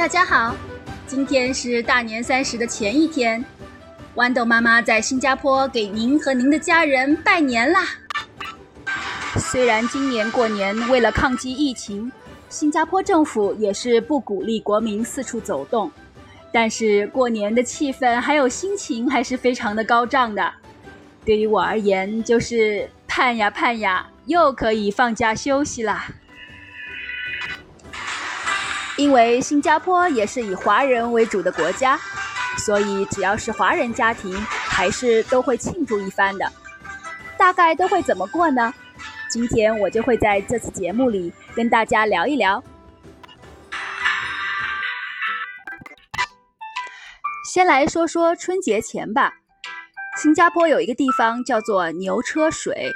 大家好，今天是大年三十的前一天，豌豆妈妈在新加坡给您和您的家人拜年啦。虽然今年过年为了抗击疫情，新加坡政府也是不鼓励国民四处走动，但是过年的气氛还有心情还是非常的高涨的。对于我而言，就是盼呀盼呀，又可以放假休息啦。因为新加坡也是以华人为主的国家，所以只要是华人家庭，还是都会庆祝一番的。大概都会怎么过呢？今天我就会在这次节目里跟大家聊一聊。先来说说春节前吧。新加坡有一个地方叫做牛车水，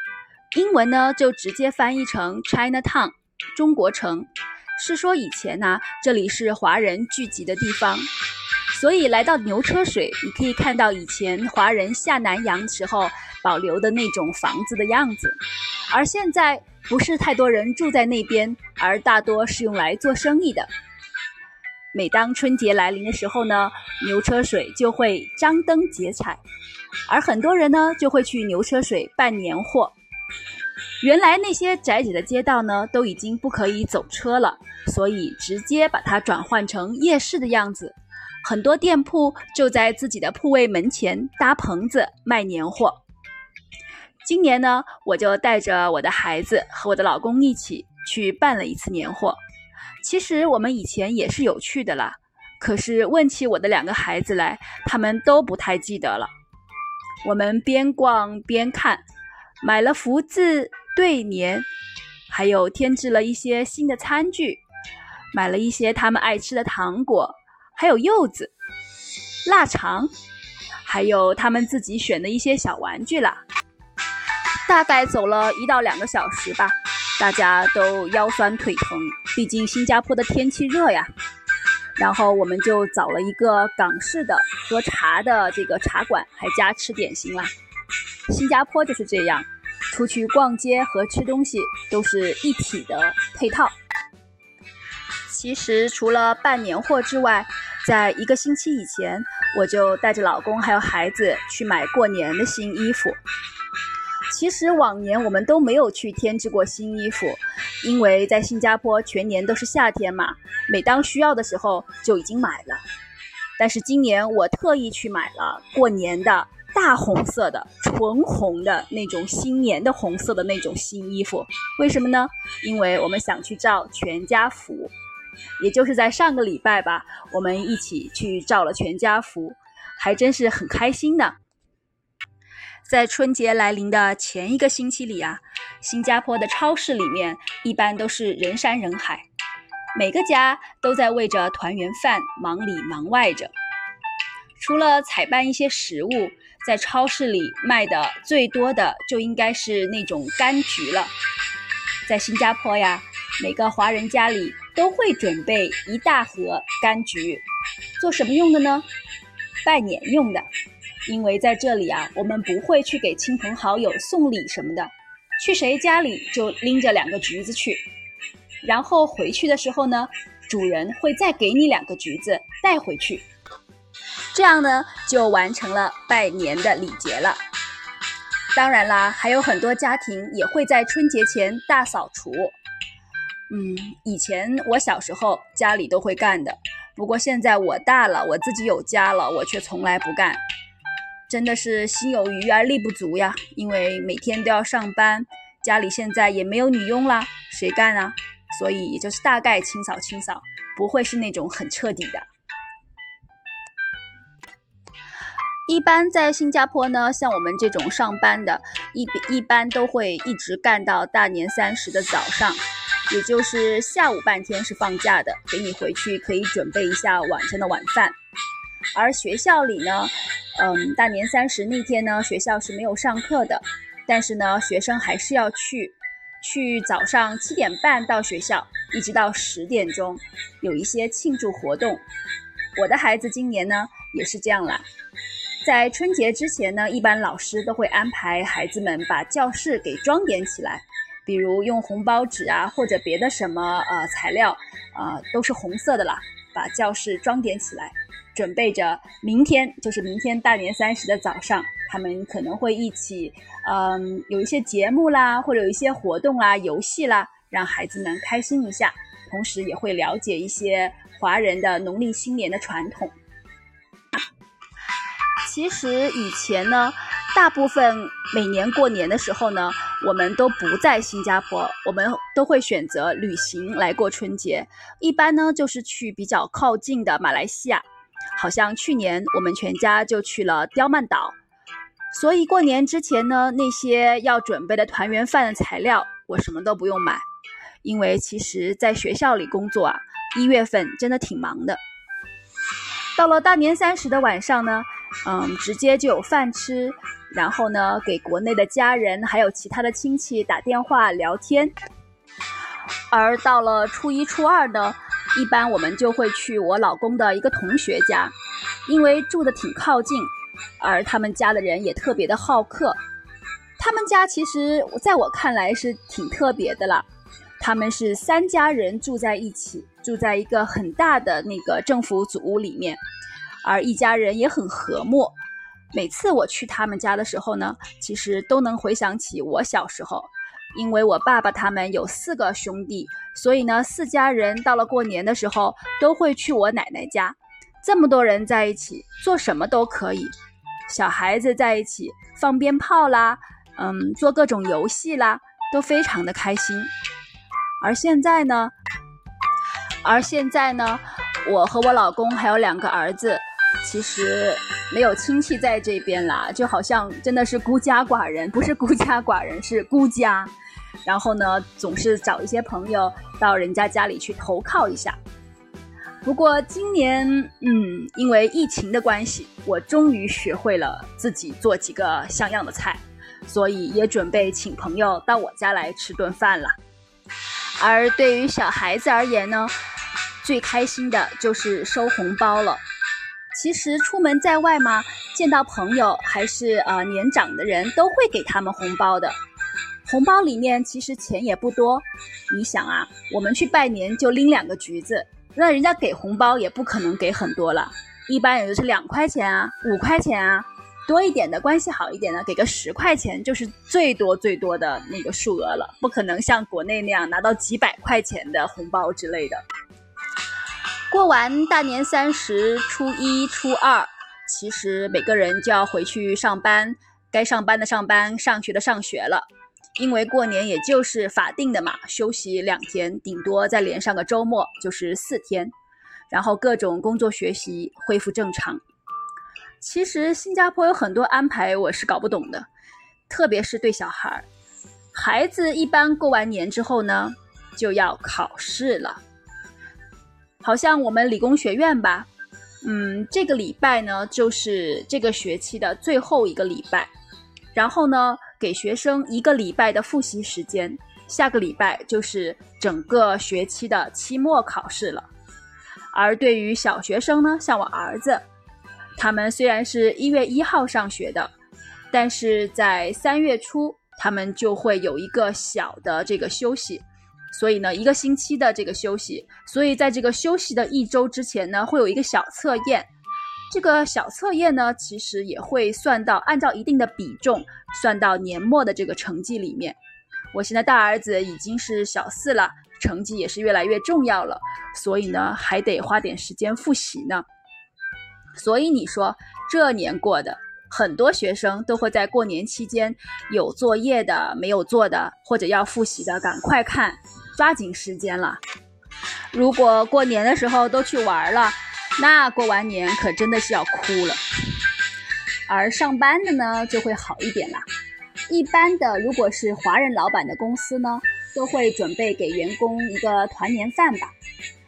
英文呢就直接翻译成 China Town，中国城。是说以前呢，这里是华人聚集的地方，所以来到牛车水，你可以看到以前华人下南洋时候保留的那种房子的样子。而现在不是太多人住在那边，而大多是用来做生意的。每当春节来临的时候呢，牛车水就会张灯结彩，而很多人呢就会去牛车水办年货。原来那些窄窄的街道呢，都已经不可以走车了，所以直接把它转换成夜市的样子。很多店铺就在自己的铺位门前搭棚子卖年货。今年呢，我就带着我的孩子和我的老公一起去办了一次年货。其实我们以前也是有去的啦，可是问起我的两个孩子来，他们都不太记得了。我们边逛边看，买了福字。对联，还有添置了一些新的餐具，买了一些他们爱吃的糖果，还有柚子、腊肠，还有他们自己选的一些小玩具啦。大概走了一到两个小时吧，大家都腰酸腿疼，毕竟新加坡的天气热呀。然后我们就找了一个港式的喝茶的这个茶馆，还加吃点心啦。新加坡就是这样。出去逛街和吃东西都是一体的配套。其实除了办年货之外，在一个星期以前，我就带着老公还有孩子去买过年的新衣服。其实往年我们都没有去添置过新衣服，因为在新加坡全年都是夏天嘛，每当需要的时候就已经买了。但是今年我特意去买了过年的。大红色的、纯红的那种新年的红色的那种新衣服，为什么呢？因为我们想去照全家福，也就是在上个礼拜吧，我们一起去照了全家福，还真是很开心呢。在春节来临的前一个星期里啊，新加坡的超市里面一般都是人山人海，每个家都在为着团圆饭忙里忙外着，除了采办一些食物。在超市里卖的最多的就应该是那种柑橘了。在新加坡呀，每个华人家里都会准备一大盒柑橘，做什么用的呢？拜年用的。因为在这里啊，我们不会去给亲朋好友送礼什么的，去谁家里就拎着两个橘子去，然后回去的时候呢，主人会再给你两个橘子带回去。这样呢，就完成了拜年的礼节了。当然啦，还有很多家庭也会在春节前大扫除。嗯，以前我小时候家里都会干的，不过现在我大了，我自己有家了，我却从来不干。真的是心有余而力不足呀，因为每天都要上班，家里现在也没有女佣啦，谁干啊？所以也就是大概清扫清扫，不会是那种很彻底的。一般在新加坡呢，像我们这种上班的，一一般都会一直干到大年三十的早上，也就是下午半天是放假的，给你回去可以准备一下晚上的晚饭。而学校里呢，嗯，大年三十那天呢，学校是没有上课的，但是呢，学生还是要去，去早上七点半到学校，一直到十点钟，有一些庆祝活动。我的孩子今年呢，也是这样啦。在春节之前呢，一般老师都会安排孩子们把教室给装点起来，比如用红包纸啊，或者别的什么呃材料，啊都是红色的啦，把教室装点起来，准备着明天，就是明天大年三十的早上，他们可能会一起，嗯，有一些节目啦，或者有一些活动啦、游戏啦，让孩子们开心一下，同时也会了解一些华人的农历新年的传统。其实以前呢。大部分每年过年的时候呢，我们都不在新加坡，我们都会选择旅行来过春节。一般呢就是去比较靠近的马来西亚，好像去年我们全家就去了刁曼岛。所以过年之前呢，那些要准备的团圆饭的材料，我什么都不用买，因为其实在学校里工作啊，一月份真的挺忙的。到了大年三十的晚上呢，嗯，直接就有饭吃。然后呢，给国内的家人还有其他的亲戚打电话聊天。而到了初一、初二呢，一般我们就会去我老公的一个同学家，因为住的挺靠近，而他们家的人也特别的好客。他们家其实在我看来是挺特别的啦，他们是三家人住在一起，住在一个很大的那个政府组屋里面，而一家人也很和睦。每次我去他们家的时候呢，其实都能回想起我小时候，因为我爸爸他们有四个兄弟，所以呢，四家人到了过年的时候都会去我奶奶家。这么多人在一起，做什么都可以，小孩子在一起放鞭炮啦，嗯，做各种游戏啦，都非常的开心。而现在呢，而现在呢，我和我老公还有两个儿子。其实没有亲戚在这边啦，就好像真的是孤家寡人，不是孤家寡人，是孤家。然后呢，总是找一些朋友到人家家里去投靠一下。不过今年，嗯，因为疫情的关系，我终于学会了自己做几个像样的菜，所以也准备请朋友到我家来吃顿饭了。而对于小孩子而言呢，最开心的就是收红包了。其实出门在外嘛，见到朋友还是呃年长的人，都会给他们红包的。红包里面其实钱也不多，你想啊，我们去拜年就拎两个橘子，那人家给红包也不可能给很多了，一般也就是两块钱啊、五块钱啊，多一点的关系好一点的，给个十块钱就是最多最多的那个数额了，不可能像国内那样拿到几百块钱的红包之类的。过完大年三十、初一、初二，其实每个人就要回去上班，该上班的上班，上学的上学了。因为过年也就是法定的嘛，休息两天，顶多再连上个周末，就是四天。然后各种工作学习恢复正常。其实新加坡有很多安排我是搞不懂的，特别是对小孩儿，孩子一般过完年之后呢，就要考试了。好像我们理工学院吧，嗯，这个礼拜呢就是这个学期的最后一个礼拜，然后呢给学生一个礼拜的复习时间，下个礼拜就是整个学期的期末考试了。而对于小学生呢，像我儿子，他们虽然是一月一号上学的，但是在三月初他们就会有一个小的这个休息。所以呢，一个星期的这个休息，所以在这个休息的一周之前呢，会有一个小测验。这个小测验呢，其实也会算到，按照一定的比重算到年末的这个成绩里面。我现在大儿子已经是小四了，成绩也是越来越重要了，所以呢，还得花点时间复习呢。所以你说这年过的，很多学生都会在过年期间有作业的、没有做的，或者要复习的，赶快看。抓紧时间了。如果过年的时候都去玩了，那过完年可真的是要哭了。而上班的呢，就会好一点了。一般的，如果是华人老板的公司呢，都会准备给员工一个团年饭吧。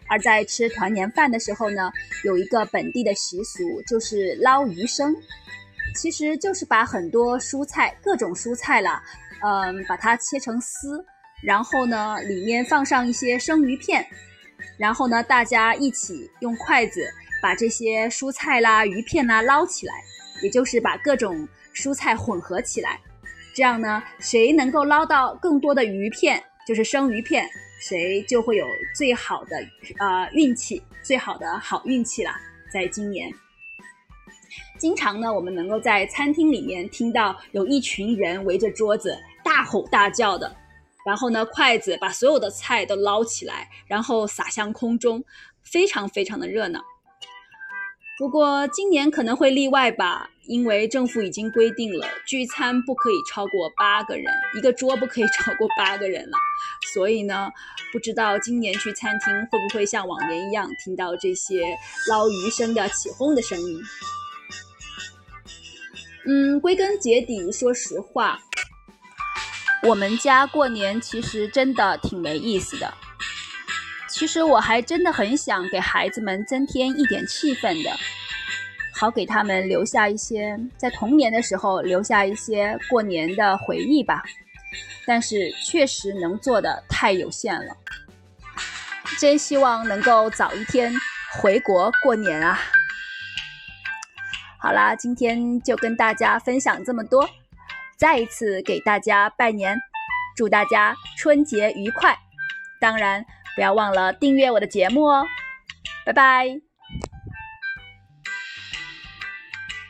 而在吃团年饭的时候呢，有一个本地的习俗，就是捞鱼生，其实就是把很多蔬菜，各种蔬菜啦，嗯，把它切成丝。然后呢，里面放上一些生鱼片，然后呢，大家一起用筷子把这些蔬菜啦、鱼片啦捞起来，也就是把各种蔬菜混合起来。这样呢，谁能够捞到更多的鱼片，就是生鱼片，谁就会有最好的呃运气，最好的好运气啦，在今年。经常呢，我们能够在餐厅里面听到有一群人围着桌子大吼大叫的，然后呢，筷子把所有的菜都捞起来，然后撒向空中，非常非常的热闹。不过今年可能会例外吧，因为政府已经规定了聚餐不可以超过八个人，一个桌不可以超过八个人了。所以呢，不知道今年去餐厅会不会像往年一样听到这些捞鱼声的起哄的声音。嗯，归根结底，说实话，我们家过年其实真的挺没意思的。其实我还真的很想给孩子们增添一点气氛的，好给他们留下一些在童年的时候留下一些过年的回忆吧。但是确实能做的太有限了，真希望能够早一天回国过年啊！好啦，今天就跟大家分享这么多，再一次给大家拜年，祝大家春节愉快！当然不要忘了订阅我的节目哦，拜拜。